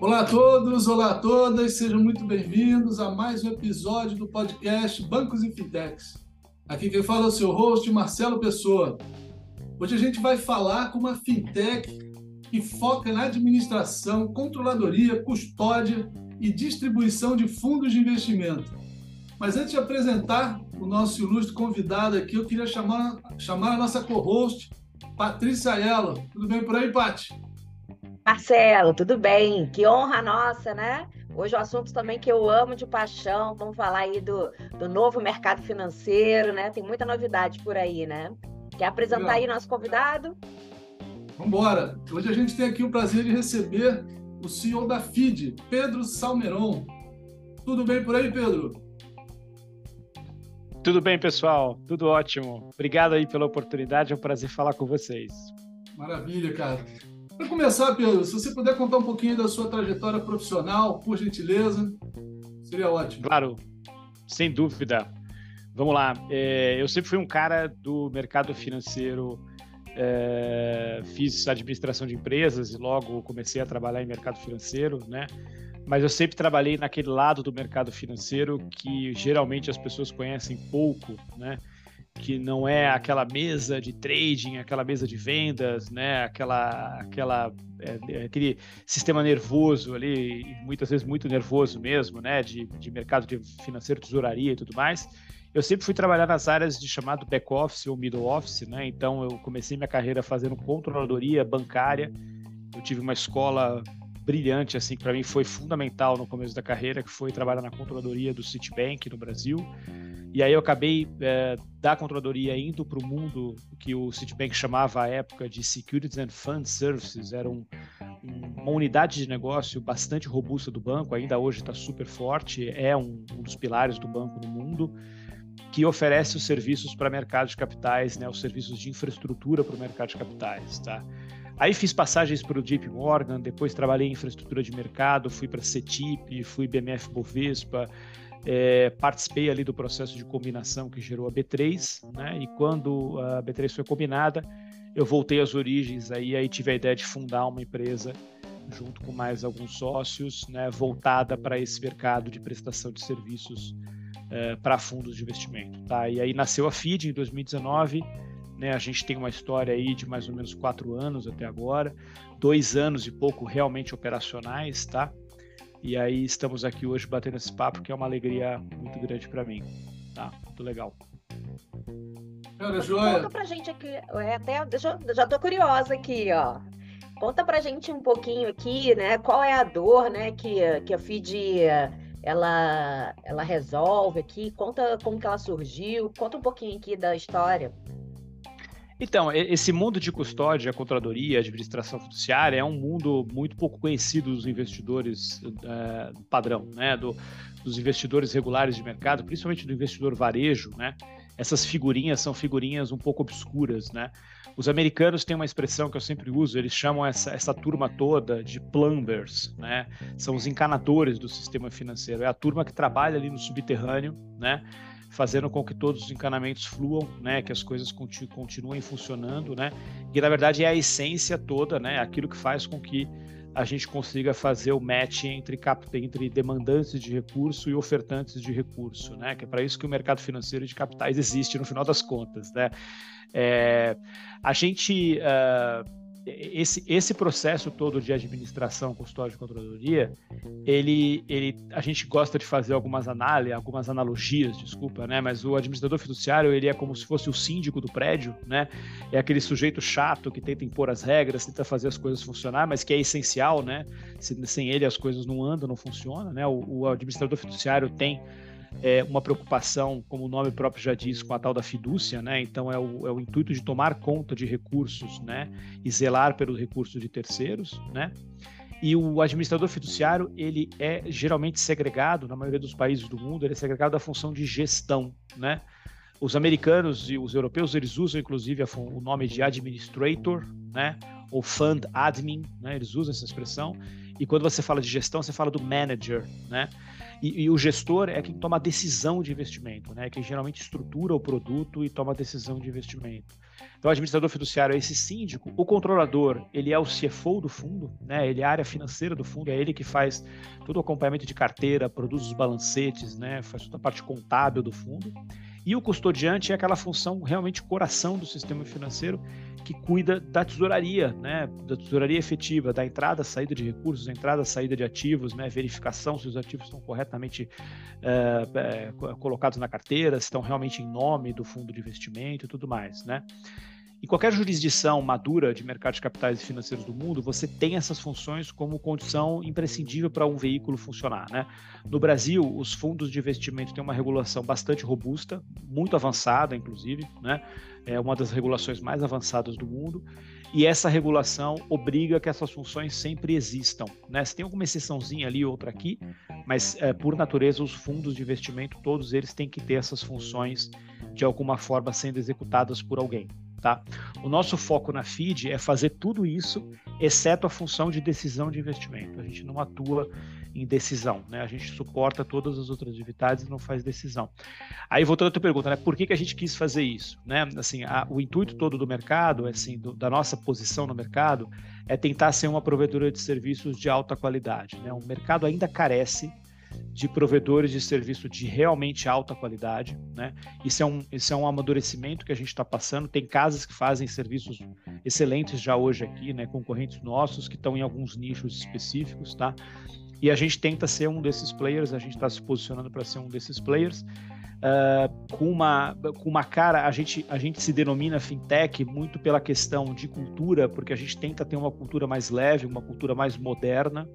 Olá a todos, olá a todas, sejam muito bem-vindos a mais um episódio do podcast Bancos e Fintechs. Aqui quem fala é o seu host, Marcelo Pessoa. Hoje a gente vai falar com uma fintech que foca na administração, controladoria, custódia e distribuição de fundos de investimento. Mas antes de apresentar o nosso ilustre convidado aqui, eu queria chamar, chamar a nossa co-host, Patrícia Aiello. Tudo bem por aí, Paty? Marcelo, tudo bem? Que honra nossa, né? Hoje o assunto também que eu amo de paixão. Vamos falar aí do, do novo mercado financeiro, né? Tem muita novidade por aí, né? Quer apresentar Legal. aí nosso convidado? Vamos embora. Hoje a gente tem aqui o prazer de receber o CEO da FID, Pedro Salmeron. Tudo bem por aí, Pedro? Tudo bem, pessoal? Tudo ótimo. Obrigado aí pela oportunidade, é um prazer falar com vocês. Maravilha, cara. Para começar, Pedro, se você puder contar um pouquinho da sua trajetória profissional, por gentileza, seria ótimo. Claro, sem dúvida. Vamos lá. É, eu sempre fui um cara do mercado financeiro. É, fiz administração de empresas e logo comecei a trabalhar em mercado financeiro, né? Mas eu sempre trabalhei naquele lado do mercado financeiro que geralmente as pessoas conhecem pouco, né? Que não é aquela mesa de trading, aquela mesa de vendas, né? Aquela, aquela, é, aquele sistema nervoso ali, muitas vezes muito nervoso mesmo, né? De, de mercado de financeiro, tesouraria e tudo mais. Eu sempre fui trabalhar nas áreas de chamado back office ou middle office, né? Então eu comecei minha carreira fazendo controladoria bancária. Eu tive uma escola brilhante, assim, que para mim foi fundamental no começo da carreira, que foi trabalhar na controladoria do Citibank no Brasil. E aí eu acabei é, da controladoria indo para o mundo que o Citibank chamava à época de Securities and Fund Services, era um, um, uma unidade de negócio bastante robusta do banco, ainda hoje está super forte, é um, um, dos pilares do banco no mundo, que oferece os serviços para mercado de capitais, né, os serviços de infraestrutura para o mercado de capitais, tá? Aí fiz passagens para o JP Morgan, depois trabalhei em infraestrutura de mercado, fui para CETIP, fui BMF Bovespa, é, participei ali do processo de combinação que gerou a B3, né? E quando a B3 foi combinada, eu voltei às origens, aí, aí tive a ideia de fundar uma empresa junto com mais alguns sócios, né, voltada para esse mercado de prestação de serviços é, para fundos de investimento. Tá? E aí nasceu a FID em 2019, né? A gente tem uma história aí de mais ou menos quatro anos até agora, dois anos e pouco realmente operacionais, tá? E aí estamos aqui hoje batendo esse papo, que é uma alegria muito grande para mim, tá? Muito legal. Cara, joia. Conta pra gente aqui, é, até, deixa, já tô curiosa aqui, ó. Conta pra gente um pouquinho aqui, né? Qual é a dor, né, que, que a FID ela, ela resolve aqui? Conta como que ela surgiu, conta um pouquinho aqui da história. Então, esse mundo de custódia, controladoria, administração fiduciária é um mundo muito pouco conhecido dos investidores é, padrão, né? Do, dos investidores regulares de mercado, principalmente do investidor varejo, né? Essas figurinhas são figurinhas um pouco obscuras, né? Os americanos têm uma expressão que eu sempre uso, eles chamam essa, essa turma toda de plumbers, né? São os encanadores do sistema financeiro. É a turma que trabalha ali no subterrâneo, né? Fazendo com que todos os encanamentos fluam, né, que as coisas continu continuem funcionando, né, e na verdade é a essência toda, né, aquilo que faz com que a gente consiga fazer o match entre, entre demandantes de recurso e ofertantes de recurso, né? Que é para isso que o mercado financeiro de capitais existe no final das contas, né? É, a gente uh, esse, esse processo todo de administração, custódia e controladoria, ele, ele, a gente gosta de fazer algumas análises, algumas analogias, desculpa, né? Mas o administrador fiduciário, ele é como se fosse o síndico do prédio, né? É aquele sujeito chato que tenta impor as regras, tenta fazer as coisas funcionar, mas que é essencial, né? sem ele as coisas não andam, não funcionam, né? O, o administrador fiduciário tem é, uma preocupação, como o nome próprio já diz, com a tal da fidúcia, né? Então é o, é o intuito de tomar conta de recursos, né? E zelar pelos recursos de terceiros, né? E o administrador fiduciário, ele é geralmente segregado, na maioria dos países do mundo, ele é segregado da função de gestão, né? Os americanos e os europeus, eles usam inclusive o nome de administrator, né? Ou fund admin, né? Eles usam essa expressão. E quando você fala de gestão, você fala do manager, né? E, e, o gestor é quem toma a decisão de investimento, né? Quem geralmente estrutura o produto e toma a decisão de investimento. Então, o administrador fiduciário é esse síndico. O controlador, ele é o CFO do fundo, né? Ele é a área financeira do fundo, é ele que faz todo o acompanhamento de carteira, produz os balancetes, né? Faz toda a parte contábil do fundo. E o custodiante é aquela função realmente coração do sistema financeiro que cuida da tesouraria, né, da tesouraria efetiva, da entrada, saída de recursos, entrada, saída de ativos, né, verificação se os ativos estão corretamente é, é, colocados na carteira, se estão realmente em nome do fundo de investimento e tudo mais, né. Em qualquer jurisdição madura de mercado de capitais e financeiros do mundo, você tem essas funções como condição imprescindível para um veículo funcionar. Né? No Brasil, os fundos de investimento têm uma regulação bastante robusta, muito avançada, inclusive, né? é uma das regulações mais avançadas do mundo, e essa regulação obriga que essas funções sempre existam. Né? Se tem alguma exceçãozinha ali, outra aqui, mas é, por natureza, os fundos de investimento, todos eles têm que ter essas funções de alguma forma sendo executadas por alguém. Tá? O nosso foco na FID é fazer tudo isso, exceto a função de decisão de investimento. A gente não atua em decisão, né? A gente suporta todas as outras atividades e não faz decisão. Aí voltando à tua pergunta, né? Por que, que a gente quis fazer isso, né? Assim, a, o intuito todo do mercado, assim, do, da nossa posição no mercado, é tentar ser uma provedora de serviços de alta qualidade. Né? O mercado ainda carece de provedores de serviço de realmente alta qualidade. Né? Isso, é um, isso é um amadurecimento que a gente está passando. Tem casas que fazem serviços excelentes já hoje aqui, né? concorrentes nossos que estão em alguns nichos específicos. Tá? E a gente tenta ser um desses players, a gente está se posicionando para ser um desses players. Uh, com, uma, com uma cara, a gente, a gente se denomina fintech muito pela questão de cultura, porque a gente tenta ter uma cultura mais leve, uma cultura mais moderna,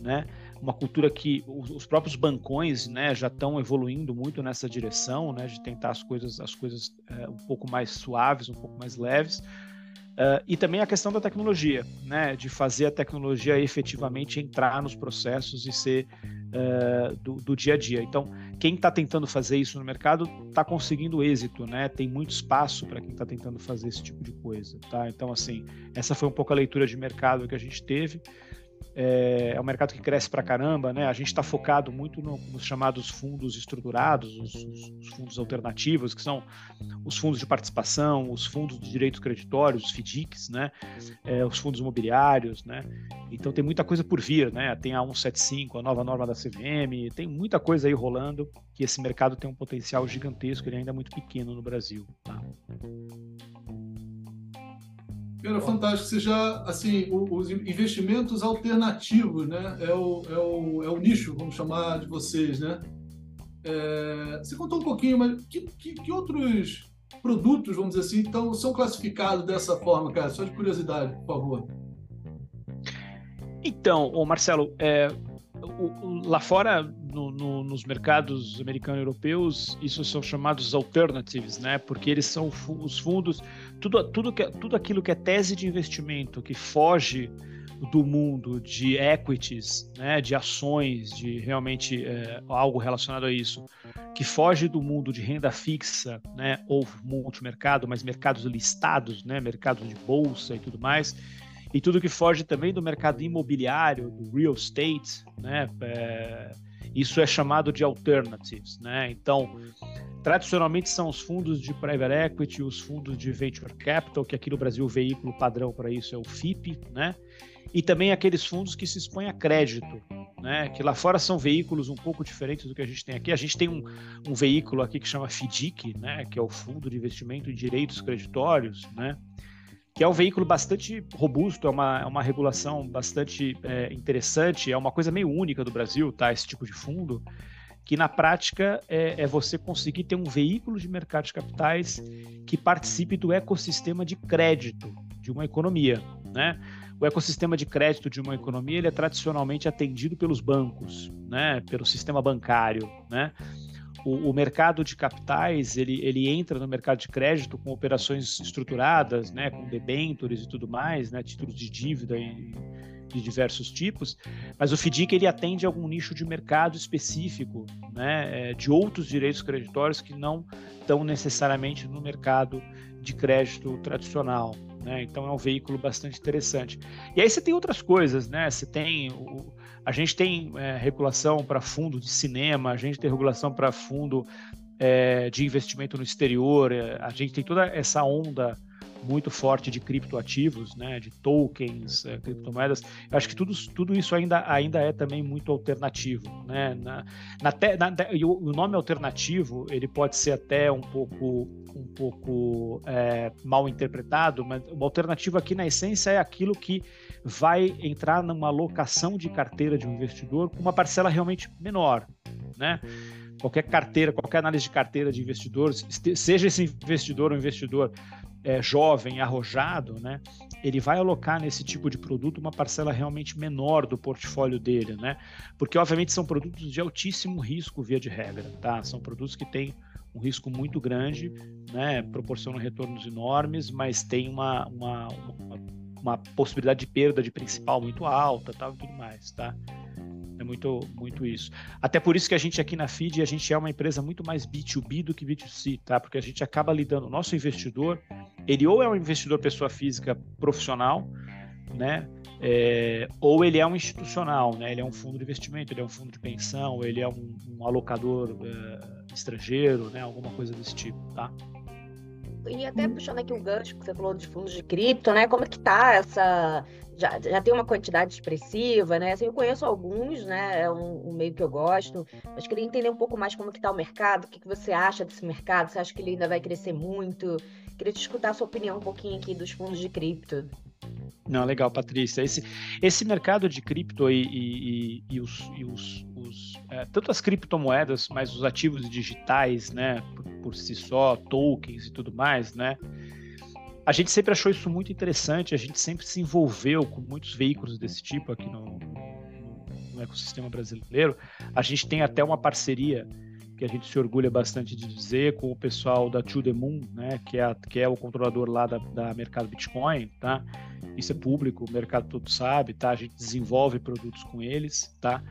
né? Uma cultura que os próprios bancões né, já estão evoluindo muito nessa direção, né, de tentar as coisas, as coisas é, um pouco mais suaves, um pouco mais leves. Uh, e também a questão da tecnologia, né, de fazer a tecnologia efetivamente entrar nos processos e ser uh, do, do, dia a dia. Então, quem está tentando fazer isso no mercado está conseguindo êxito, né? Tem muito espaço para quem está tentando fazer esse tipo de coisa, tá? Então, assim, essa foi um pouco a leitura de mercado que a gente teve é, é um mercado que cresce para caramba, né? A gente está focado muito no, nos chamados fundos estruturados, os, os, fundos alternativos, que são os fundos de participação, os fundos de direitos creditórios, os FDICs, né? É, os fundos imobiliários, né? Então tem muita coisa por vir, né? Tem a 175, a nova norma da CVM, tem muita coisa aí rolando que esse mercado tem um potencial gigantesco, ele ainda é muito pequeno no Brasil. Tá? Cara, fantástico. Você já, assim, os investimentos alternativos, né? É o, é o, é o nicho, vamos chamar de vocês, né? É, você contou um pouquinho, mas que, que, que, outros produtos, vamos dizer assim, então, são classificados dessa forma, cara? Só de curiosidade, por favor. Então, ô Marcelo, é, o, o, lá fora, no, no, nos mercados americanos e europeus, isso são chamados alternatives, né? Porque eles são os fundos tudo, tudo, que, tudo aquilo que é tese de investimento que foge do mundo de equities, né, de ações, de realmente é, algo relacionado a isso, que foge do mundo de renda fixa, né, ou multimercado, mas mercados listados, né, mercados de bolsa e tudo mais, e tudo que foge também do mercado imobiliário, do real estate, né, é, isso é chamado de alternatives, né? Então, tradicionalmente são os fundos de private equity, os fundos de venture capital, que aqui no Brasil o veículo padrão para isso é o FIP, né? E também aqueles fundos que se expõem a crédito, né? Que lá fora são veículos um pouco diferentes do que a gente tem aqui. A gente tem um, um veículo aqui que chama FDIC, né? Que é o Fundo de Investimento em Direitos Creditórios, né? Que é um veículo bastante robusto, é uma, é uma regulação bastante é, interessante, é uma coisa meio única do Brasil, tá? Esse tipo de fundo, que na prática é, é, você conseguir ter um veículo de mercado de capitais que participe do ecossistema de crédito de uma economia, né? O ecossistema de crédito de uma economia ele é tradicionalmente atendido pelos bancos, né? Pelo sistema bancário, né? O, o, mercado de capitais ele, ele entra no mercado de crédito com operações estruturadas, né, com debêntures e tudo mais, né, títulos de dívida e, de diversos tipos, mas o FDIC ele atende a algum nicho de mercado específico, né, é, de outros direitos creditórios que não estão necessariamente no mercado de crédito tradicional. né? Então é um veículo bastante interessante. E aí você tem outras coisas, né? Você tem o, a gente tem é, regulação para fundo de cinema, a gente tem regulação para fundo é, de investimento no exterior, é, a gente tem toda essa onda muito forte de criptoativos, né, de tokens, é, criptomoedas. Eu acho que tudo, tudo isso ainda, ainda é também muito alternativo, né? Na, na, te, na o, nome alternativo ele pode ser até um pouco um pouco é, mal interpretado, mas o alternativo aqui na essência é aquilo que vai entrar numa alocação de carteira de um investidor com uma parcela realmente menor, né? Qualquer carteira, qualquer análise de carteira de investidores, seja esse investidor um investidor é, jovem, arrojado, né, ele vai alocar nesse tipo de produto uma parcela realmente menor do portfólio dele, né? Porque, obviamente, são produtos de altíssimo risco, via de regra, tá? São produtos que têm um risco muito grande, né? Proporcionam retornos enormes, mas tem uma, uma, uma, uma possibilidade de perda de principal muito alta, tal, e tudo mais, tá? É muito, muito isso. Até por isso que a gente aqui na FID, a gente é uma empresa muito mais B2B do que B2C, tá? Porque a gente acaba lidando, o nosso investidor, ele ou é um investidor pessoa física profissional, né? É, ou ele é um institucional, né? Ele é um fundo de investimento, ele é um fundo de pensão, ele é um, um alocador é, estrangeiro, né? Alguma coisa desse tipo, tá? E até puxando aqui o gancho que você falou de fundos de cripto, né? Como é que tá essa já, já tem uma quantidade expressiva, né? Assim, eu conheço alguns, né? É um, um, meio que eu gosto, mas queria entender um pouco mais como que está o mercado, o que, que você acha desse mercado, você acha que ele ainda vai crescer muito? Queria te escutar a sua opinião um pouquinho aqui dos fundos de cripto. Não, legal, Patrícia. Esse, esse mercado de cripto e, e, e, e os, e os, os é, tanto as criptomoedas, mas os ativos digitais, né, por, por si só, tokens e tudo mais, né, a gente sempre achou isso muito interessante, a gente sempre se envolveu com muitos veículos desse tipo aqui no, no ecossistema brasileiro. A gente tem até uma parceria que a gente se orgulha bastante de dizer com o pessoal da To The Moon, né, que é, a, que é o controlador lá da, da mercado Bitcoin, tá? Isso é público, o mercado todo sabe, tá? A gente desenvolve produtos com eles, tá?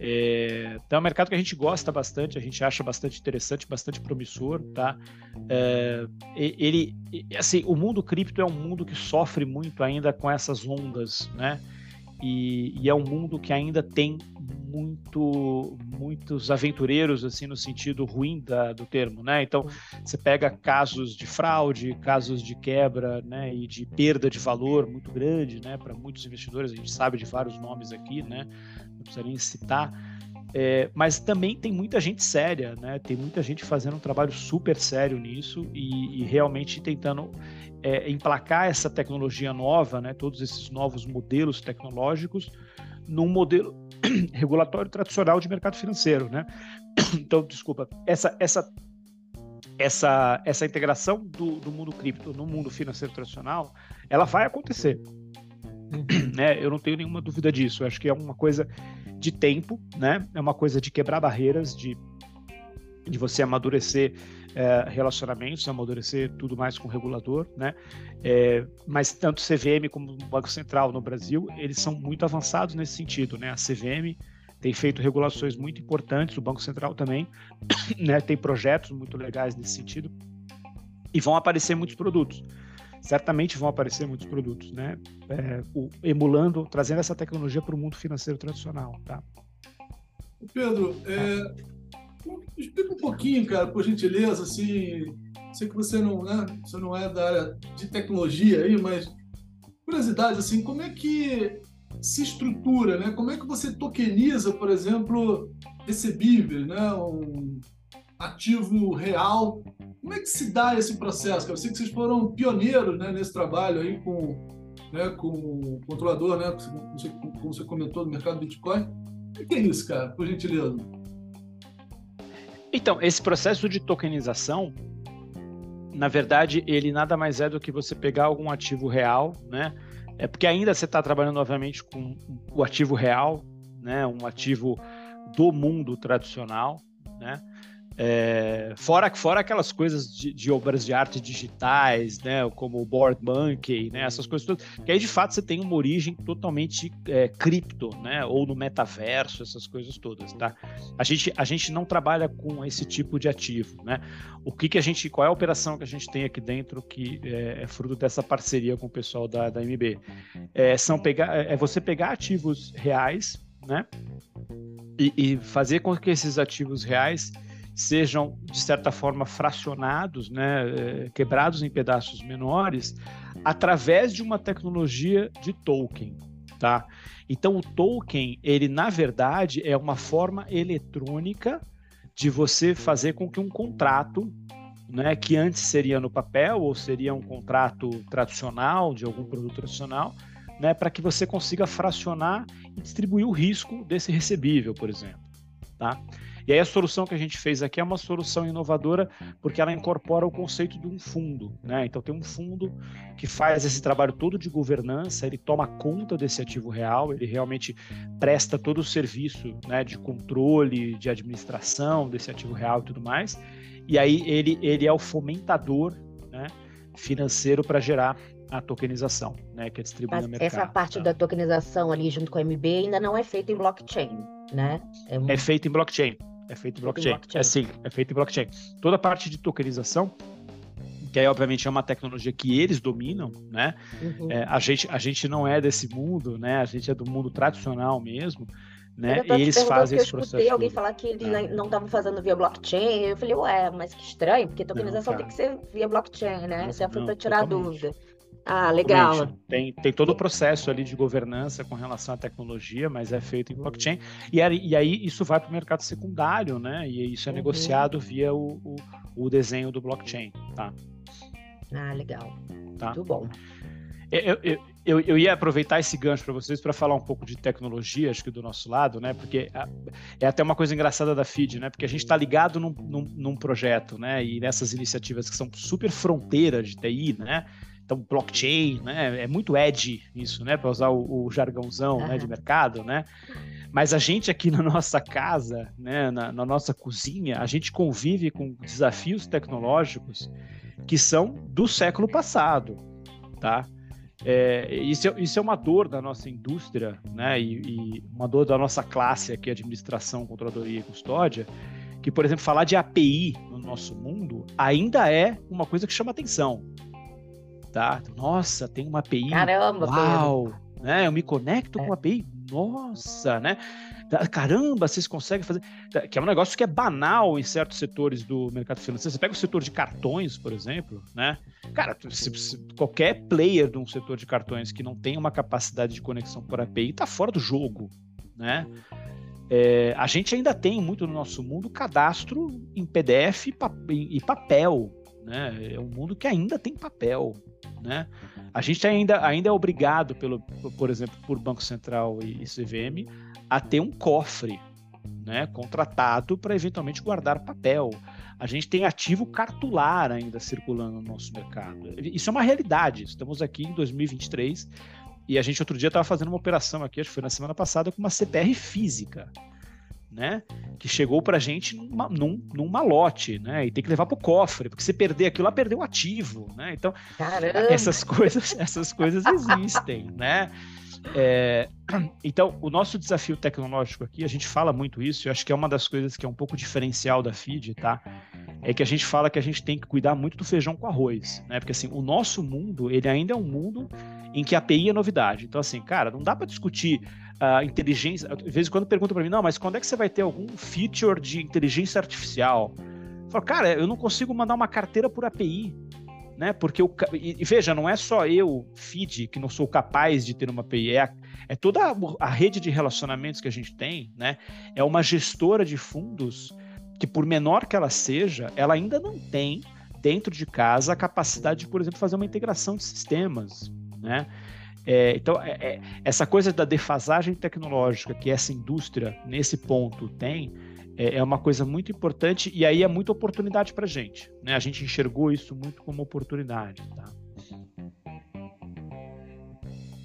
É, então é um mercado que a gente gosta bastante, a gente acha bastante interessante, bastante promissor, tá? É, ele, assim, o mundo cripto é um mundo que sofre muito ainda com essas ondas, né? E, e, é um mundo que ainda tem muito muitos aventureiros assim no sentido ruim da, do termo, né? Então você pega casos de fraude, casos de quebra, né? E de perda de valor muito grande, né? Para muitos investidores a gente sabe de vários nomes aqui, né? Não precisa nem citar, é, mas também tem muita gente séria, né? Tem muita gente fazendo um trabalho super sério nisso e, e realmente tentando é, emplacar essa tecnologia nova, né? Todos esses novos modelos tecnológicos num modelo regulatório tradicional de mercado financeiro, né? Então, desculpa, essa essa essa essa integração do, do mundo cripto no mundo financeiro tradicional, ela vai acontecer. né? Eu não tenho nenhuma dúvida disso. Eu acho que é uma coisa de tempo, né? É uma coisa de quebrar barreiras, de, de você amadurecer é, relacionamentos, amadurecer tudo mais com o regulador, né? É, mas tanto CVM como o Banco Central no Brasil, eles são muito avançados nesse sentido, né? A CVM tem feito regulações muito importantes, o Banco Central também, né? Tem projetos muito legais nesse sentido e vão aparecer muitos produtos certamente vão aparecer muitos produtos, né? É, o, emulando, trazendo essa tecnologia para o mundo financeiro tradicional, tá? Pedro, é, explica um pouquinho, cara, por gentileza, assim, sei que você não, né, você não é da área de tecnologia aí, mas curiosidade, assim, como é que se estrutura, né? Como é que você tokeniza, por exemplo, recebíveis, né? Um ativo real como é que se dá esse processo? Eu sei que vocês foram pioneiros né, nesse trabalho aí com, né, com o controlador, né, como, você, como você comentou, do mercado Bitcoin. O que é isso, cara, por gentileza? Então, esse processo de tokenização, na verdade, ele nada mais é do que você pegar algum ativo real, né? É porque ainda você está trabalhando, obviamente, com o ativo real, né? Um ativo do mundo tradicional, né? É, fora, fora aquelas coisas de, de, obras de arte digitais, né, como o Board Monkey, né, essas coisas todas, que aí de fato você tem uma origem totalmente é, cripto, né, ou no metaverso, essas coisas todas, tá? A gente, a gente não trabalha com esse tipo de ativo, né? O que que a gente, qual é a operação que a gente tem aqui dentro que é, é fruto dessa parceria com o pessoal da, da MB? É, são pegar, é você pegar ativos reais, né, e, e fazer com que esses ativos reais sejam, de certa forma, fracionados, né, é, quebrados em pedaços menores, através de uma tecnologia de token. Tá? Então, o token, ele, na verdade, é uma forma eletrônica de você fazer com que um contrato, né, que antes seria no papel ou seria um contrato tradicional, de algum produto tradicional, né, para que você consiga fracionar e distribuir o risco desse recebível, por exemplo. Tá? E aí a solução que a gente fez aqui é uma solução inovadora porque ela incorpora o conceito de um fundo, né? Então tem um fundo que faz esse trabalho todo de governança, ele toma conta desse ativo real, ele realmente presta todo o serviço, né, de controle, de administração desse ativo real e tudo mais. E aí ele ele é o fomentador, né, financeiro para gerar a tokenização, né, que é distribuída no mercado. Essa parte tá? da tokenização ali junto com a MB ainda não é feita em blockchain, né? É, é feita em blockchain. É feito em blockchain. blockchain. É sim, é feito em blockchain. Toda a parte de tokenização, que aí obviamente é uma tecnologia que eles dominam, né? Uhum. É, a, gente, a gente não é desse mundo, né? A gente é do mundo tradicional mesmo. Né? E eles fazem esse processo. Eu escutei alguém falar que eles é. não estavam fazendo via blockchain. Eu falei, ué, mas que estranho, porque tokenização não, tem que ser via blockchain, né? Isso é para tirar totalmente. dúvida. Ah, legal. Tem, tem todo o processo ali de governança com relação à tecnologia, mas é feito em blockchain. E, e aí isso vai para o mercado secundário, né? E isso é uhum. negociado via o, o, o, desenho do blockchain, tá? Ah, legal. Tá? Muito bom. Eu, eu, eu, eu ia aproveitar esse gancho para vocês para falar um pouco de tecnologia, acho que do nosso lado, né? Porque é até uma coisa engraçada da FID, né? Porque a gente está ligado num, num, num projeto, né? E nessas iniciativas que são super fronteira de TI, né? Então, blockchain, né? É muito edge isso, né? Para usar o, o jargãozão uhum. né, de mercado, né? Mas a gente aqui na nossa casa, né, na, na, nossa cozinha, a gente convive com desafios tecnológicos que são do século passado, tá? É, isso, é, isso é uma dor da nossa indústria, né? E, e uma dor da nossa classe aqui, administração, controladoria e custódia, que, por exemplo, falar de API no nosso mundo ainda é uma coisa que chama atenção tá? Nossa, tem uma API. Caramba, Uau! Né? Eu me conecto é. com uma API. Nossa, né? Caramba, vocês conseguem fazer. Que é um negócio que é banal em certos setores do mercado financeiro. Você pega o setor de cartões, por exemplo, né? Cara, se, se, qualquer player de um setor de cartões que não tem uma capacidade de conexão por API está fora do jogo, né? É, a gente ainda tem muito no nosso mundo cadastro em PDF e papel, né? É um mundo que ainda tem papel, né? A gente ainda, ainda é obrigado, pelo, por exemplo, por Banco Central e, CVM, a ter um cofre né, contratado para eventualmente guardar papel. A gente tem ativo cartular ainda circulando no nosso mercado. Isso é uma realidade. Estamos aqui em 2023 e a gente outro dia estava fazendo uma operação aqui, acho que foi na semana passada, com uma CPR física né? Que chegou pra gente numa, num, num malote, né? E tem que levar pro cofre, porque se perder aquilo lá, perdeu o ativo, né? Então, Caramba. essas coisas, essas coisas existem, né? É, então, o nosso desafio tecnológico aqui, a gente fala muito isso, eu acho que é uma das coisas que é um pouco diferencial da FID, tá? É que a gente fala que a gente tem que cuidar muito do feijão com arroz, né? Porque assim, o nosso mundo, ele ainda é um mundo em que a API é novidade. Então, assim, cara, não dá para discutir a uh, inteligência. De vez em quando perguntam para mim, não, mas quando é que você vai ter algum feature de inteligência artificial? Eu falo, cara, eu não consigo mandar uma carteira por API né? Porque o e, veja, não é só eu, feed, que não sou capaz de ter uma API, é, é toda a, a, rede de relacionamentos que a gente tem, né? É uma gestora de fundos que, por menor que ela seja, ela ainda não tem dentro de casa a capacidade de, por exemplo, fazer uma integração de sistemas, né? É, então, é, é, essa coisa da defasagem tecnológica que essa indústria, nesse ponto, tem, é, é uma coisa muito importante e aí é muita oportunidade para a gente. Né? A gente enxergou isso muito como oportunidade. Tá?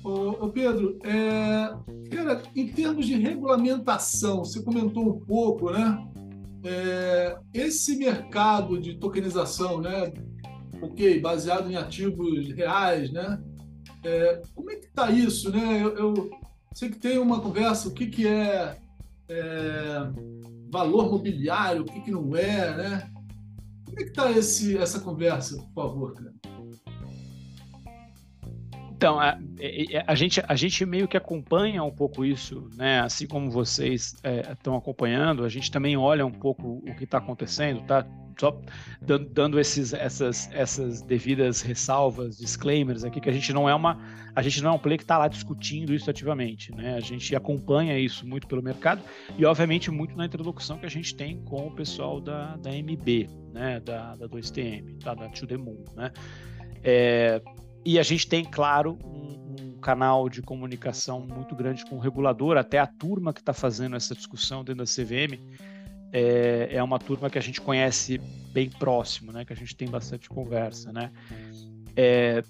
Ô, Pedro, é, cara, em termos de regulamentação, você comentou um pouco, né? é, esse mercado de tokenização, né, ok, baseado em ativos reais, né, é, como é que está isso, né? Eu, eu, sei que tem uma conversa, o que, que é, é valor mobiliário, o que, que não é, né? Como é que está essa conversa, por favor, cara? Então, a, a, gente, a gente meio que acompanha um pouco isso, né? Assim como vocês estão é, acompanhando, a gente também olha um pouco o que está acontecendo, tá? Só dando, dando, esses, essas, essas devidas ressalvas, disclaimers aqui, que a gente não é uma, a gente não é um player que está lá discutindo isso ativamente, né? A gente acompanha isso muito pelo mercado e, obviamente, muito na interlocução que a gente tem com o pessoal da, da MB, né? Da, da 2TM, tá? da To The Moon, né? É, e a gente tem, claro, um, um, canal de comunicação muito grande com o regulador, até a turma que está fazendo essa discussão dentro da CVM é, é, uma turma que a gente conhece bem próximo, né? Que a gente tem bastante conversa, né? É,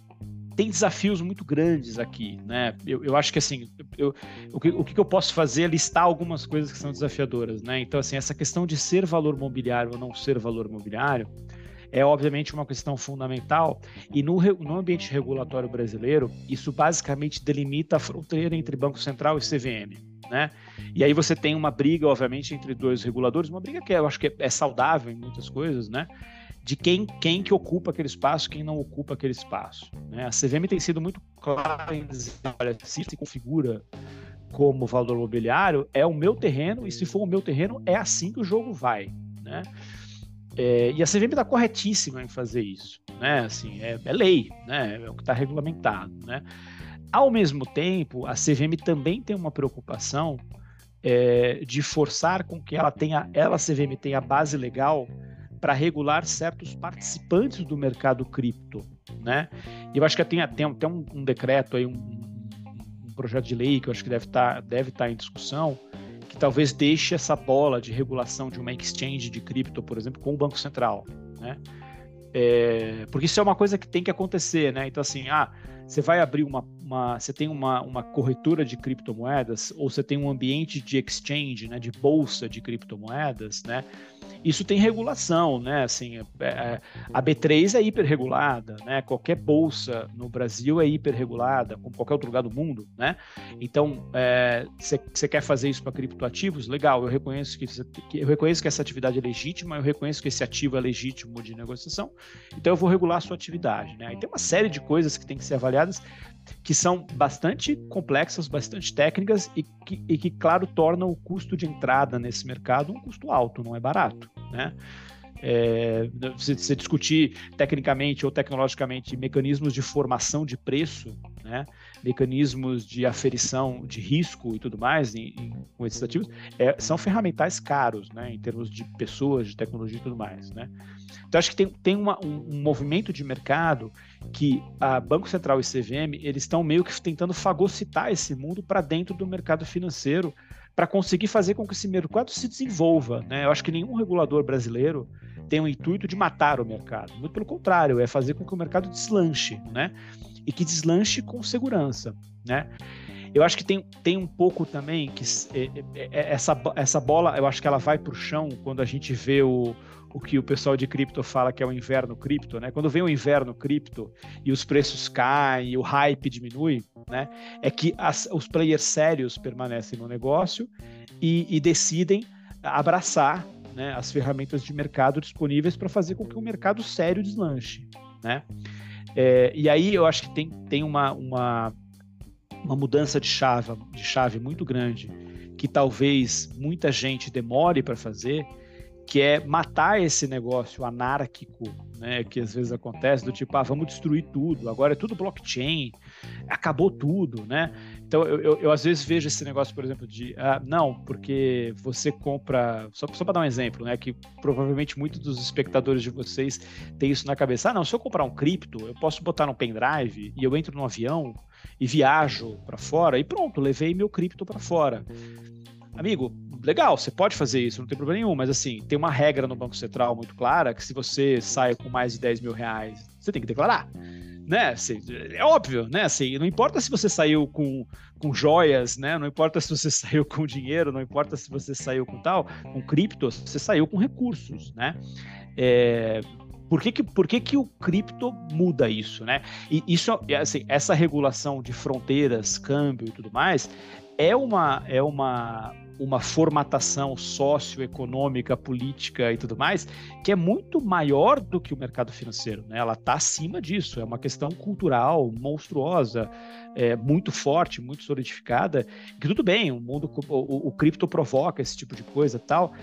tem desafios muito grandes aqui, né? Eu, eu acho que assim, eu, o, que, o que eu posso fazer é listar algumas coisas que são desafiadoras, né? Então, assim, essa questão de ser valor mobiliário ou não ser valor mobiliário, é obviamente uma questão fundamental e no, no ambiente regulatório brasileiro, isso basicamente delimita a fronteira entre Banco Central e CVM. Né? E aí você tem uma briga, obviamente, entre dois reguladores, uma briga que eu acho que é saudável em muitas coisas, né? De quem, quem que ocupa aquele espaço, quem não ocupa aquele espaço. Né? A CVM tem sido muito clara em dizer, olha, se se configura como valor mobiliário, é o meu terreno, e se for o meu terreno, é assim que o jogo vai. Né? É, e a CVM está corretíssima em fazer isso, né? Assim, é, é lei, né? É o que está regulamentado, né? Ao mesmo tempo, a CVM também tem uma preocupação é, de forçar com que ela tenha, ela CVM tenha base legal para regular certos participantes do mercado cripto, né? E eu acho que tem, tem um, um decreto aí, um, um, projeto de lei que eu acho que deve estar tá, deve tá em discussão, que talvez deixe essa bola de regulação de uma exchange de cripto, por exemplo, com o Banco Central, né? É, porque isso é uma coisa que tem que acontecer, né? Então, assim, ah, você vai abrir uma, uma você tem uma, uma corretora de criptomoedas ou você tem um ambiente de exchange, né, de bolsa de criptomoedas, né? Isso tem regulação, né? Assim, é, é, a B3 é hiperregulada, né? Qualquer bolsa no Brasil é hiperregulada, como qualquer outro lugar do mundo, né? Então, você é, quer fazer isso para criptoativos? Legal, eu reconheço que, que, eu reconheço que essa atividade é legítima, eu reconheço que esse ativo é legítimo de negociação, então eu vou regular a sua atividade, né? Aí tem uma série de coisas que tem que ser avaliadas que são bastante complexas, bastante técnicas e que, e que, claro, tornam o custo de entrada nesse mercado um custo alto, não é barato, né? É, discutir tecnicamente ou tecnologicamente mecanismos de formação de preço, né? mecanismos de aferição de risco e tudo mais em, em, com esses ativos, é, são ferramentais caros, né? em termos de pessoas, de tecnologia e tudo mais. Né? Então, acho que tem, tem uma, um, um, movimento de mercado que a Banco Central e CVM eles estão meio que tentando fagocitar esse mundo para dentro do mercado financeiro para conseguir fazer com que esse mercado se desenvolva. Né? Eu acho que nenhum regulador brasileiro tem o intuito de matar o mercado. Muito pelo contrário, é fazer com que o mercado deslanche, né? E que deslanche com segurança, né? Eu acho que tem, tem um pouco também que é, é, é, essa, essa bola, eu acho que ela vai para o chão quando a gente vê o, o que o pessoal de cripto fala que é o inverno cripto, né? Quando vem o inverno cripto e os preços caem e o hype diminui, né? É que as, os players sérios permanecem no negócio e, e decidem abraçar né, as ferramentas de mercado disponíveis para fazer com que o mercado sério deslanche, né? É, e aí eu acho que tem, tem uma, uma, uma mudança de chave, de chave muito grande que talvez muita gente demore para fazer, que é matar esse negócio anárquico, né, que às vezes acontece do tipo, ah, vamos destruir tudo, agora é tudo blockchain, acabou tudo, né? Então eu, eu, eu às vezes vejo esse negócio, por exemplo, de, ah, não, porque você compra, só, só para dar um exemplo, né, que provavelmente muitos dos espectadores de vocês têm isso na cabeça, ah, não, se eu comprar um cripto, eu posso botar no pendrive e eu entro no avião e viajo para fora e pronto, levei meu cripto para fora. Amigo, legal, você pode fazer isso, não tem problema nenhum, mas assim, tem uma regra no Banco Central muito clara que se você sai com mais de 10 mil reais Você tem que declarar né? Assim, é óbvio, né? Assim, não importa se você saiu com, com joias, né? Não importa se você saiu com dinheiro, não importa se você saiu com tal, com cripto, você saiu com recursos, né? É, por que, que, por que, que o cripto muda isso, né? E isso, assim, essa regulação de fronteiras, câmbio e tudo mais, é uma, é uma, uma formatação socioeconômica, política e tudo mais, que é muito maior do que o mercado financeiro. Né? Ela está acima disso, é uma questão cultural monstruosa, é, muito forte, muito solidificada, que tudo bem, o mundo, o, o cripto provoca esse tipo de coisa tal,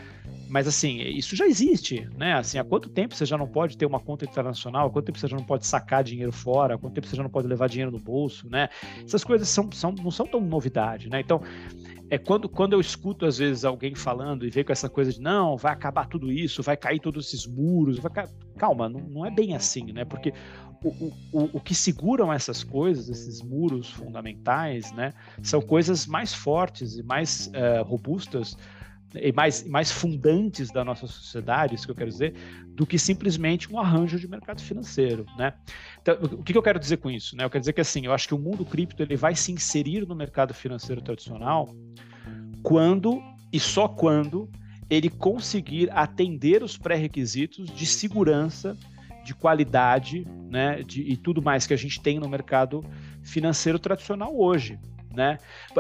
mas assim, isso já existe, né? Assim, há quanto tempo você já não pode ter uma conta internacional? Há quanto tempo você já não pode sacar dinheiro fora? Há quanto tempo você já não pode levar dinheiro no bolso, né? Essas coisas são, são, não são tão novidade, né? Então, é quando, quando eu escuto, às vezes, alguém falando e vê com essa coisa de não, vai acabar tudo isso, vai cair todos esses muros, ca... calma, não, não é bem assim, né? Porque o, o, o que seguram essas coisas, esses muros fundamentais, né, são coisas mais fortes e mais uh, robustas e mais, mais fundantes da nossa sociedade, isso que eu quero dizer, do que simplesmente um arranjo de mercado financeiro, né? Então, o que eu quero dizer com isso? Né? Eu quero dizer que assim, eu acho que o mundo cripto ele vai se inserir no mercado financeiro tradicional quando e só quando ele conseguir atender os pré-requisitos de segurança, de qualidade, né, de, e tudo mais que a gente tem no mercado financeiro tradicional hoje. Né?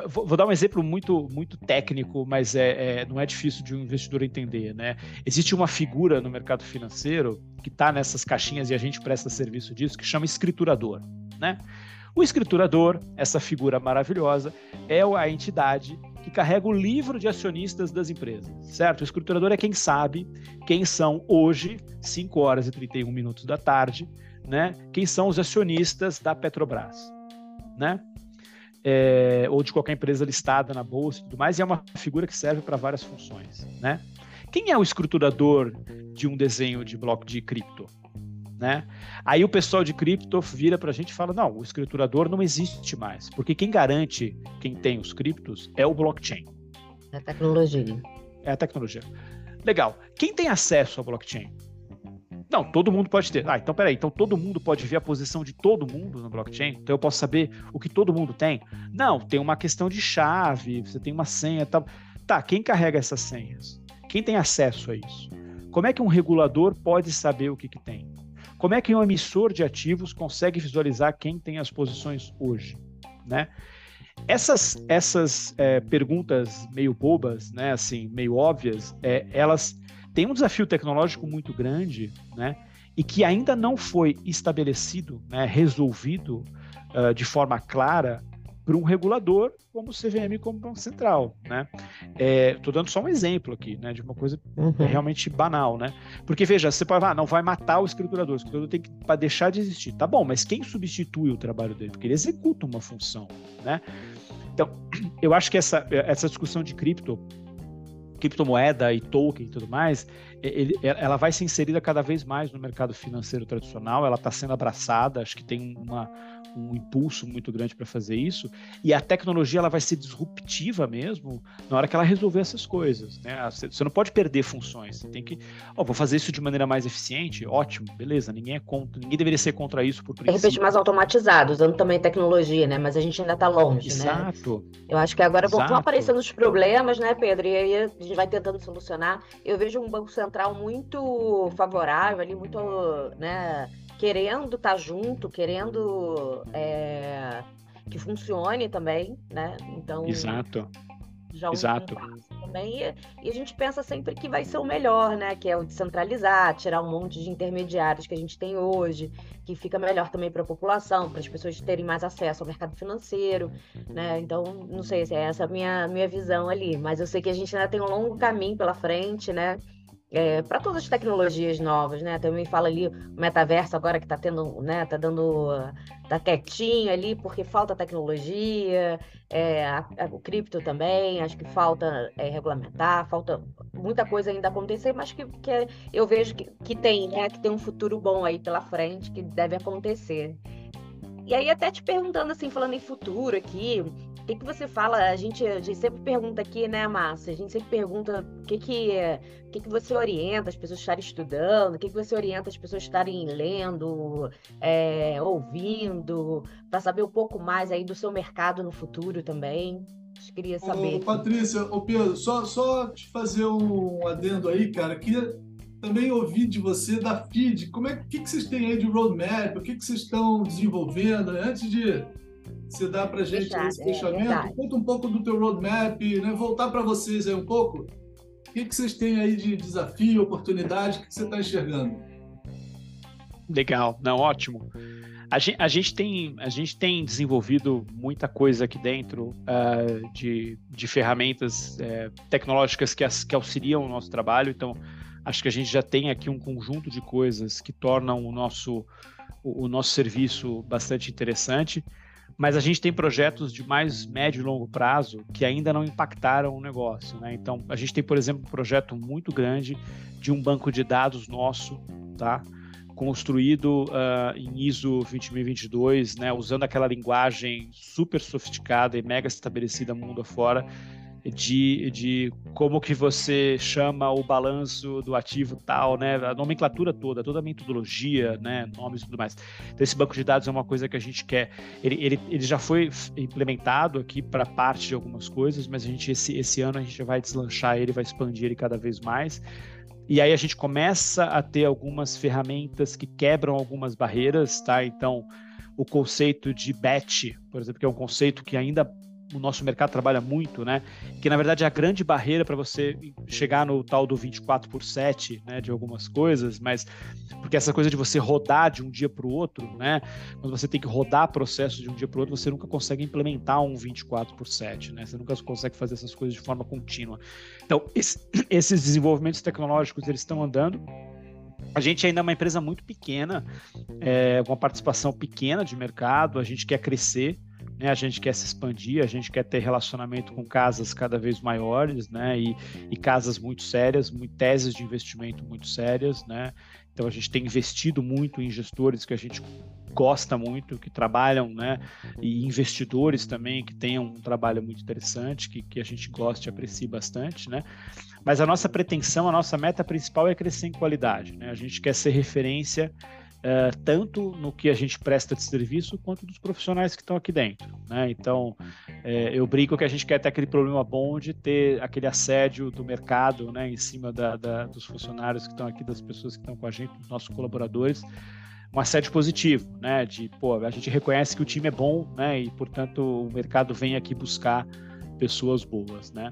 Vou, vou, dar um exemplo muito, muito técnico, mas é, é, não é difícil de um investidor entender. Né? Existe uma figura no mercado financeiro que está nessas caixinhas e a gente presta serviço disso, que chama escriturador. Né? O escriturador, essa figura maravilhosa, é a entidade que carrega o livro de acionistas das empresas, certo? O escriturador é quem sabe quem são hoje, 5 horas e 31 minutos da tarde, né? Quem são os acionistas da Petrobras, né? É, ou de qualquer empresa listada na bolsa e tudo mais, e é uma figura que serve para várias funções, né? Quem é o escriturador de um desenho de bloco de cripto? Né? Aí o pessoal de cripto vira para a gente e fala: não, o escriturador não existe mais, porque quem garante quem tem os criptos é o blockchain. É a tecnologia. É a tecnologia. Legal. Quem tem acesso ao blockchain? Não, todo mundo pode ter. Ah, então peraí, então todo mundo pode ver a posição de todo mundo no blockchain? Então eu posso saber o que todo mundo tem? Não, tem uma questão de chave, você tem uma senha tal. Tá, quem carrega essas senhas? Quem tem acesso a isso? Como é que um regulador pode saber o que, que tem? Como é que um emissor de ativos consegue visualizar quem tem as posições hoje? Né? Essas, essas é, perguntas meio bobas, né, assim, meio óbvias, é, elas tem um desafio tecnológico muito grande, né? E que ainda não foi estabelecido, né, resolvido uh, de forma clara por um regulador como o CVM, como o Banco Central, né? Estou é, dando só um exemplo aqui, né, de uma coisa uhum. realmente banal, né? Porque veja, você pode falar, ah, não vai matar o escriturador, o escriturador tem que para deixar de existir, tá bom? Mas quem substitui o trabalho dele? Porque ele executa uma função, né? Então, eu acho que essa essa discussão de cripto criptomoeda e token e tudo mais, ele, ela vai ser inserida cada vez mais no mercado financeiro tradicional, ela está sendo abraçada, acho que tem uma, um impulso muito grande para fazer isso, e a tecnologia ela vai ser disruptiva mesmo na hora que ela resolver essas coisas. Né? Você não pode perder funções, você tem que, oh, vou fazer isso de maneira mais eficiente, ótimo, beleza, ninguém é contra, ninguém deveria ser contra isso por princípio. De repente mais automatizado, usando também tecnologia, né? Mas a gente ainda está longe, Exato. né? Exato. Eu acho que agora vão aparecendo os problemas, né, Pedro? E aí a gente vai tentando solucionar. Eu vejo um Banco Central muito favorável ali, muito, né, querendo estar tá junto, querendo é, que funcione também, né? Então. Exato. Já Exato. Um também, e, e, a gente pensa sempre que vai ser o melhor, né? Que é o descentralizar, tirar um monte de intermediários que a gente tem hoje, que fica melhor também para a população, para as pessoas terem mais acesso ao mercado financeiro, né? Então, não sei se é essa a minha, minha visão ali, mas eu sei que a gente ainda tem um longo caminho pela frente, né? É, para todas as tecnologias novas, né? Também fala ali o metaverso agora que está tendo, né? Tá dando, tá quietinho ali porque falta tecnologia, é, a, a, o cripto também, acho que falta é, regulamentar, falta muita coisa ainda acontecer, mas que, que é, eu vejo que, que tem, né? Que tem um futuro bom aí pela frente que deve acontecer. E aí até te perguntando assim, falando em futuro aqui, que, que você fala? A gente, a gente sempre pergunta aqui, né, Márcia? A gente sempre pergunta o que que, o que, que você orienta as pessoas estarem estudando, o que, que você orienta as pessoas estarem lendo, é, ouvindo, para saber um pouco mais aí do seu mercado no futuro também. Eu queria saber. Ô, Patrícia, ô Pedro, só, só te fazer um adendo aí, cara. Queria também ouvir de você da FID. Como é que, que vocês têm aí de roadmap? O que, que vocês estão desenvolvendo? Antes de você dar para a gente Fechado, esse é fechamento, é conta um pouco do teu roadmap, né? voltar para vocês aí um pouco. O que, que vocês têm aí de desafio, oportunidade? O que, que você está enxergando? Legal, não, ótimo. A gente, a gente, tem, a gente tem desenvolvido muita coisa aqui dentro uh, de, de ferramentas uh, tecnológicas que, as, que auxiliam o nosso trabalho, então acho que a gente já tem aqui um conjunto de coisas que tornam o nosso, o, o nosso serviço bastante interessante, mas a gente tem projetos de mais médio e longo prazo que ainda não impactaram o negócio. Né? Então, a gente tem, por exemplo, um projeto muito grande de um banco de dados nosso, tá? construído uh, em ISO 20022, né, usando aquela linguagem super sofisticada e mega estabelecida mundo afora, de, de como que você chama o balanço do ativo tal, né? A nomenclatura toda, toda a metodologia, né? Nomes e tudo mais. Então, esse banco de dados é uma coisa que a gente quer. Ele, ele, ele já foi implementado aqui para parte de algumas coisas, mas a gente, esse, esse ano, a gente vai deslanchar ele, vai expandir ele cada vez mais. E aí a gente começa a ter algumas ferramentas que quebram algumas barreiras, tá? Então, o conceito de batch, por exemplo, que é um conceito que ainda o nosso mercado trabalha muito, né? Que na verdade é a grande barreira para você chegar no tal do 24 por 7, né? De algumas coisas, mas porque essa coisa de você rodar de um dia para o outro, né? Quando você tem que rodar processo de um dia para o outro, você nunca consegue implementar um 24 por 7, né? Você nunca consegue fazer essas coisas de forma contínua. Então, esse, esses desenvolvimentos tecnológicos eles estão andando. A gente ainda é uma empresa muito pequena, é, uma participação pequena de mercado, a gente quer crescer, né? A gente quer se expandir, a gente quer ter relacionamento com casas cada vez maiores, né? E, e casas muito sérias, muito, teses de investimento muito sérias, né? Então a gente tem investido muito em gestores que a gente gosta muito, que trabalham, né? E investidores também que tenham um trabalho muito interessante, que, que a gente gosta e aprecia bastante, né? Mas a nossa pretensão, a nossa meta principal é crescer em qualidade, né? A gente quer ser referência Uh, tanto no que a gente presta de serviço quanto dos profissionais que estão aqui dentro. Né? Então, é, eu brinco que a gente quer ter aquele problema bom de ter aquele assédio do mercado né, em cima da, da, dos funcionários que estão aqui, das pessoas que estão com a gente, dos nossos colaboradores, um assédio positivo, né? De, pô, a gente reconhece que o time é bom, né? E, portanto, o mercado vem aqui buscar pessoas boas, né?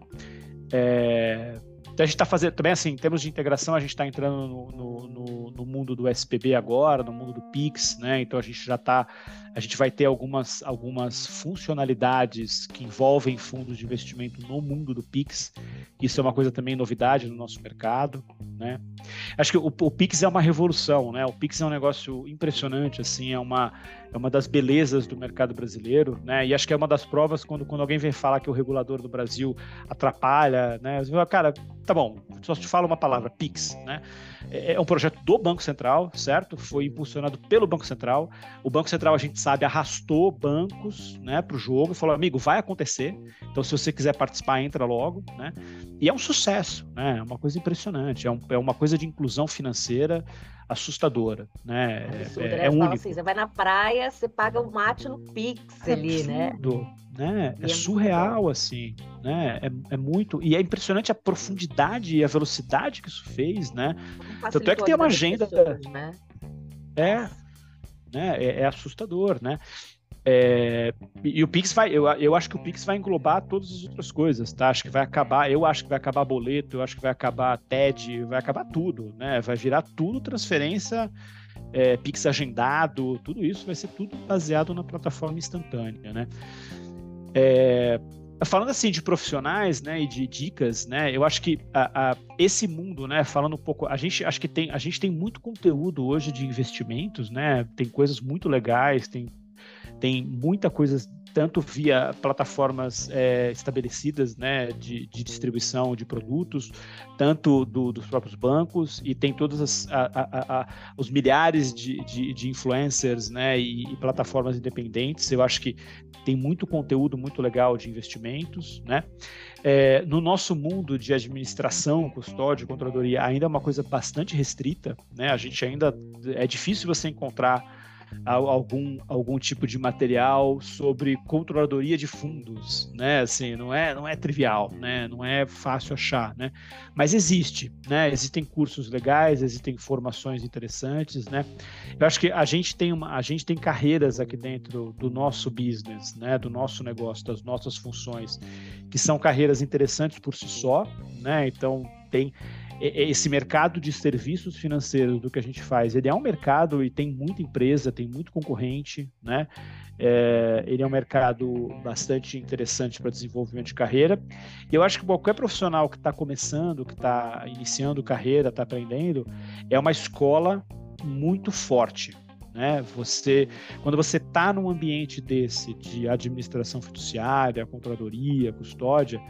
É, então a gente está fazendo também assim, em termos de integração, a gente está entrando no, no, no, no, mundo do SPB agora, no mundo do Pix, né? Então a gente já está, a gente vai ter algumas, algumas funcionalidades que envolvem fundos de investimento no mundo do Pix. Isso é uma coisa também novidade no nosso mercado, né? Acho que o, o Pix é uma revolução, né? O Pix é um negócio impressionante, assim, é uma é uma das belezas do mercado brasileiro, né? E acho que é uma das provas quando, quando alguém vem falar que o regulador do Brasil atrapalha, né? Você cara, tá bom, só te falo uma palavra, PIX, né? É, é um projeto do Banco Central, certo? Foi impulsionado pelo Banco Central. O Banco Central, a gente sabe, arrastou bancos, né, para o jogo e falou, amigo, vai acontecer. Então, se você quiser participar, entra logo, né? E é um sucesso, né? É uma coisa impressionante. É, um, é uma coisa de inclusão financeira assustadora, né? Absurdo, é, né? é único. Assim, você vai na praia, você paga o mate no Pix é ali, né? absurdo, né? né? É, é surreal, assim, né? É, é muito... E é impressionante a profundidade e a velocidade que isso fez, né? Tanto é que tem uma agenda... Pessoas, né? É, né? É, é assustador, né? É, e o Pix vai, eu, eu acho que o Pix vai englobar todas as outras coisas, tá? Acho que vai acabar, eu acho que vai acabar boleto, eu acho que vai acabar TED, vai acabar tudo, né? Vai virar tudo transferência, é, Pix agendado, tudo isso vai ser tudo baseado na plataforma instantânea, né? É, falando assim de profissionais, né, e de dicas, né, eu acho que a, a, esse mundo, né, falando um pouco, a gente acho que tem, a gente tem muito conteúdo hoje de investimentos, né, tem coisas muito legais, tem tem muita coisa tanto via plataformas é, estabelecidas né, de, de, distribuição de produtos, tanto do, dos próprios bancos, e tem todos os milhares de, de, de influencers né, e, e, plataformas independentes. Eu acho que tem muito conteúdo muito legal de investimentos. Né? É, no nosso mundo de administração, custódia, controladoria, ainda é uma coisa bastante restrita. Né? A gente ainda é difícil você encontrar algum, algum tipo de material sobre controladoria de fundos, né? Assim, não é, não é trivial, né? Não é fácil achar, né? Mas existe, né? Existem cursos legais, existem formações interessantes, né? Eu acho que a gente tem uma, a gente tem carreiras aqui dentro do nosso business, né? Do nosso negócio, das nossas funções, que são carreiras interessantes por si só, né? Então tem esse mercado de serviços financeiros do que a gente faz, ele é um mercado e tem muita empresa, tem muito concorrente, né? É, ele é um mercado bastante interessante para desenvolvimento de carreira. E eu acho que qualquer profissional que está começando, que está iniciando carreira, está aprendendo, é uma escola muito forte. Né? Você, quando você está num ambiente desse de administração fiduciária, controladoria, custódia,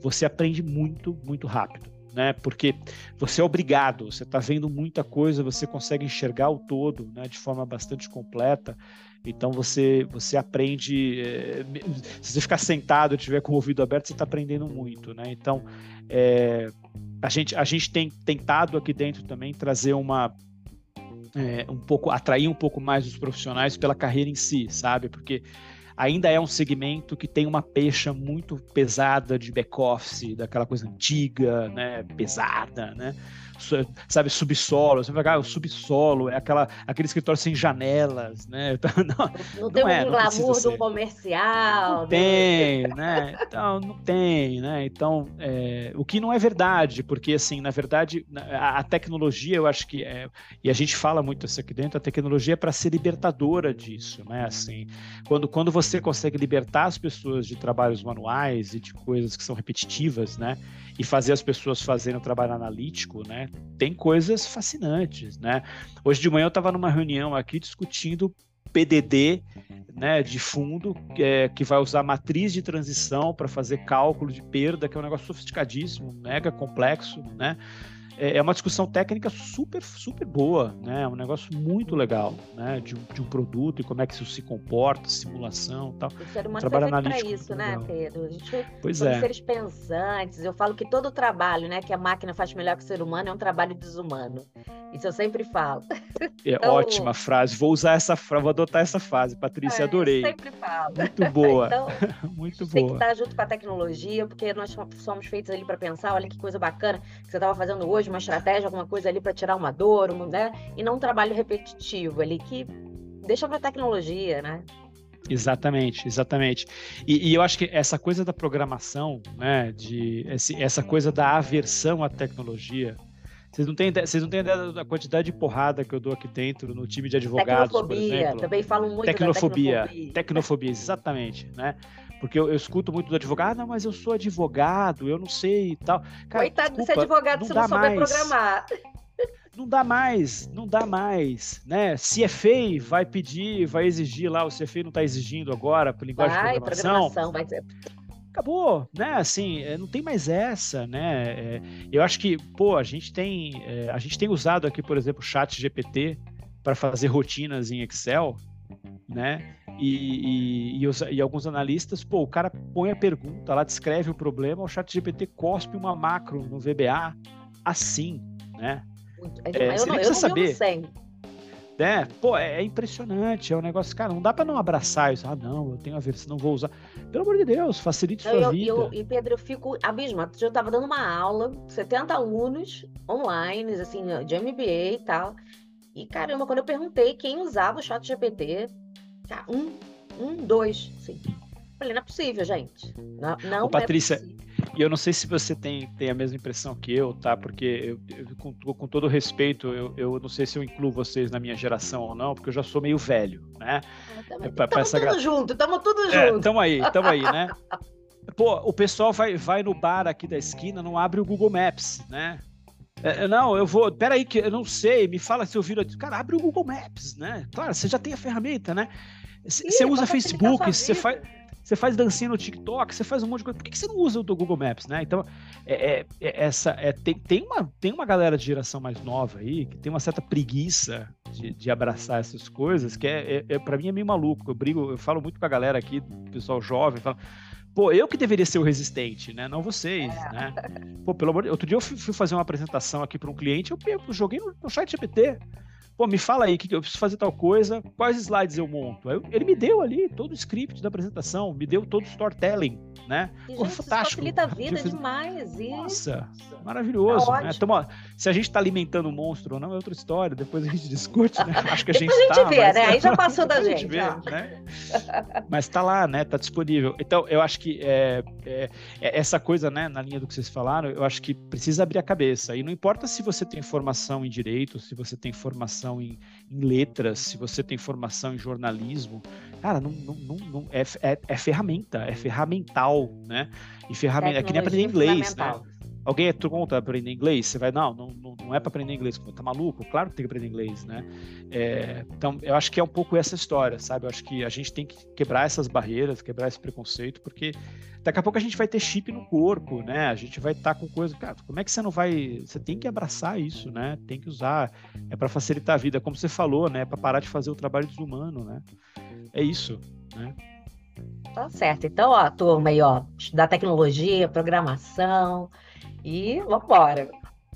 você aprende muito, muito rápido né? Porque você é obrigado, você está vendo muita coisa, você consegue enxergar o todo, né? De forma bastante completa. Então você você aprende, é, se você ficar sentado e tiver com o ouvido aberto, você está aprendendo muito, né? Então é, a gente a gente tem tentado aqui dentro também trazer uma é, um pouco atrair um pouco mais os profissionais pela carreira em si, sabe? Porque ainda é um segmento que tem uma pecha muito pesada de back-office, daquela coisa antiga, né, pesada, né? Sabe, subsolo. Você vai ah, o subsolo é aquela, aquele escritório sem janelas, né? Então, não, não, tem é, um glamour do comercial. Não né? tem, né? Então, não tem, né? Então, é, o que não é verdade, porque, assim, na verdade, a, a tecnologia, eu acho que é, e a gente fala muito isso aqui dentro, a tecnologia é para ser libertadora disso, né? Assim, quando, quando você consegue libertar as pessoas de trabalhos manuais e de coisas que são repetitivas, né? E fazer as pessoas fazerem o trabalho analítico, né? Tem coisas fascinantes, né? Hoje de manhã eu estava numa reunião aqui discutindo PDD, né, de fundo, que, é, que vai usar matriz de transição para fazer cálculo de perda, que é um negócio sofisticadíssimo, mega complexo, né? É, é uma discussão técnica super, super boa, né? É um negócio muito legal, né? De um, de um produto e como é que isso se comporta, simulação e tal. O ser humano trabalho foi para isso, né, Pedro? A gente pois é. seres pensantes. Eu falo que todo trabalho, né, que a máquina faz melhor que o ser humano é um trabalho desumano. Isso eu sempre falo. É então, ótima frase. Vou usar essa frase, vou adotar essa frase, Patrícia, é, adorei. Eu sempre falo. Muito boa. então, muito boa. Tem que estar junto com a tecnologia, porque nós somos feitos ali para pensar, olha que coisa bacana que você estava fazendo hoje, uma estratégia, alguma coisa ali para tirar uma dor, uma, né? E não um trabalho repetitivo ali que deixa para a tecnologia, né? Exatamente, exatamente. E, e, eu acho que essa coisa da programação, né, de esse, essa coisa da aversão à tecnologia, vocês não têm ideia, vocês não têm ideia da quantidade de porrada que eu dou aqui dentro no time de advogados, por exemplo. Também falam muito tecnofobia, tecnofobia. Tecnofobia, exatamente, né? Porque eu, eu, escuto muito do advogado, ah, não, mas eu sou advogado, eu não sei e tal. Cara, Coitado desculpa, de ser advogado não se não souber mais. programar. Não dá mais, não dá mais, né? Se é vai pedir, vai exigir lá, o CFEI não está exigindo agora por linguagem vai, de programação. programação vai dizer acabou, né? Assim, é, não tem mais essa, né? É, eu acho que, pô, a gente tem, é, a gente tem usado aqui, por exemplo, o Chat GPT para fazer rotinas em Excel, né? E, e, e, os, e, alguns analistas, pô, o cara põe a pergunta lá, descreve o problema, o Chat GPT cospe uma macro no VBA assim, né? É, eu, não, eu não saber né? Pô, é, é, impressionante, é um negócio, cara, não dá para não abraçar isso. Ah, não, eu tenho a versão, não vou usar. Pelo amor de Deus, facilite sua eu, vida. Eu, e Pedro, eu fico abismado. Eu estava dando uma aula, 70 alunos online, assim, de MBA e tal. E caramba, quando eu perguntei quem usava o chat GPT, um, um, dois, sim. Falei, não é possível, gente. Não, não Ô, Patrícia, é possível. E eu não sei se você tem, tem a mesma impressão que eu, tá? Porque eu, eu com, com, todo respeito, eu, eu não sei se eu incluo vocês na minha geração ou não, porque eu já sou meio velho, né? Estamos é, tudo gra... junto, estamos tudo é, junto. Estamos aí, estamos aí, né? Pô, o pessoal vai, vai no bar aqui da esquina, não abre o Google Maps, né? É, não, eu vou. Peraí, que eu não sei, me fala se eu viro. Cara, abre o Google Maps, né? Claro, você já tem a ferramenta, né? Você usa Facebook, você faz você faz dancinha no TikTok, você faz um monte de coisa. Por que, que você não usa o do Google Maps, né? Então, é, é, é essa, é, tem, tem, uma, tem uma galera de geração mais nova aí que tem uma certa preguiça de, de abraçar essas coisas, que é, é, é para mim é meio maluco. Eu brigo, eu falo muito com a galera aqui, pessoal jovem, falo, pô, eu que deveria ser o resistente, né? Não vocês, é. né? Pô, pelo amor de Outro dia eu fui fazer uma apresentação aqui para um cliente, eu, eu joguei no, no chat GPT pô, me fala aí, que, que eu preciso fazer tal coisa, quais slides eu monto? Ele me deu ali todo o script da apresentação, me deu todo o storytelling, né? E, pô, gente, fantástico. facilita a vida demais. E... Nossa, maravilhoso. Tá né? Então, se a gente está alimentando o um monstro ou não, é outra história, depois a gente discute, né? Acho que a gente a gente tá, vê, mas... né? Aí já passou da gente. gente vê, né? mas tá lá, né? Tá disponível. Então, eu acho que é, é, é, essa coisa, né, na linha do que vocês falaram, eu acho que precisa abrir a cabeça. E não importa se você tem formação em direito, se você tem formação em, em letras, se você tem formação em jornalismo, cara, não, não, não, não é, é, é, ferramenta, é ferramental, né? E ferramenta, é que nem aprender inglês, né? Alguém é contra aprender inglês? Você vai, não, não, não é para aprender inglês. Tá maluco? Claro que tem que aprender inglês, né? É, então, eu acho que é um pouco essa história, sabe? Eu acho que a gente tem que quebrar essas barreiras, quebrar esse preconceito, porque daqui a pouco a gente vai ter chip no corpo, né? A gente vai estar tá com coisa. Cara, como é que você não vai. Você tem que abraçar isso, né? Tem que usar. É para facilitar a vida, como você falou, né? É para parar de fazer o trabalho desumano, né? É isso, né? Tá certo. Então, ó, turma aí, ó, estudar tecnologia, programação e vambora.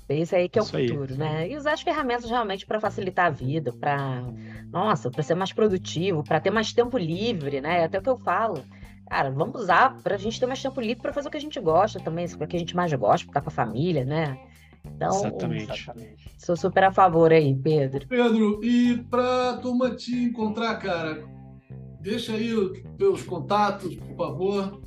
Esse aí que é Isso o futuro, aí. né? E usar as ferramentas realmente para facilitar a vida, para, nossa, para ser mais produtivo, para ter mais tempo livre, né? Até o que eu falo. Cara, vamos usar para a gente ter mais tempo livre para fazer o que a gente gosta também, para que a gente mais gosta, para estar com a família, né? Então, Exatamente. sou super a favor aí, Pedro. Pedro, e para a turma te encontrar, cara, deixa aí os teus contatos, por favor.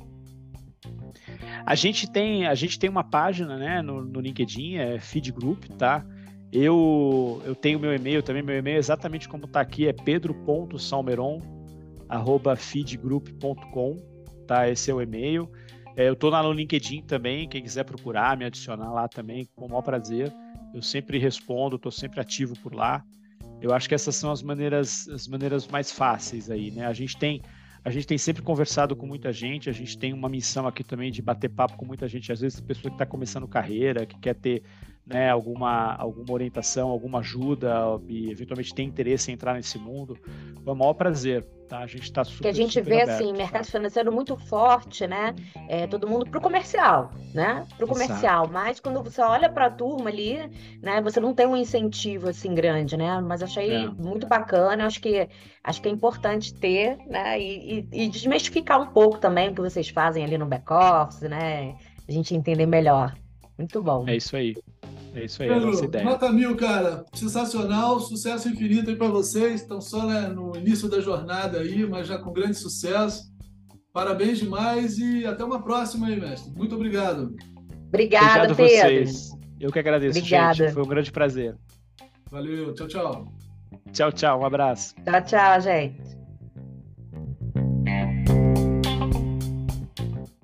A gente tem, a gente tem uma página né, no, no LinkedIn, é Feed Group, tá? Eu, eu tenho meu e-mail também, meu e-mail é exatamente como está aqui, é pedro.salmeron@feedgroup.com, tá? Esse é o e-mail. É, eu estou lá no LinkedIn também, quem quiser procurar, me adicionar lá também, com o maior prazer. Eu sempre respondo, estou sempre ativo por lá. Eu acho que essas são as maneiras, as maneiras mais fáceis aí, né? A gente tem a gente tem sempre conversado com muita gente, a gente tem uma missão aqui também de bater papo com muita gente, às vezes pessoa que está começando carreira, que quer ter né, alguma, alguma orientação, alguma ajuda e eventualmente tem interesse em entrar nesse mundo, é um maior prazer. Tá? A gente está super. Que a gente vê aberto, assim, tá? mercado financeiro muito forte, né? É, todo mundo para o comercial, né? Para o comercial. Mas quando você olha para a turma ali, né? Você não tem um incentivo assim grande, né? Mas achei é. muito bacana. Acho que acho que é importante ter, né? E, e, e desmistificar um pouco também o que vocês fazem ali no back office, né? A gente entender melhor. Muito bom. É isso aí. É isso aí, Pedro, a nossa ideia. Nota mil, cara. Sensacional, sucesso infinito aí para vocês. Estão só né, no início da jornada aí, mas já com grande sucesso. Parabéns demais e até uma próxima aí, mestre. Muito obrigado. Obrigada, obrigado Pedro. Vocês. Eu que agradeço, Obrigada. gente. Foi um grande prazer. Valeu, tchau, tchau. Tchau, tchau. Um abraço. Tchau, tchau, gente.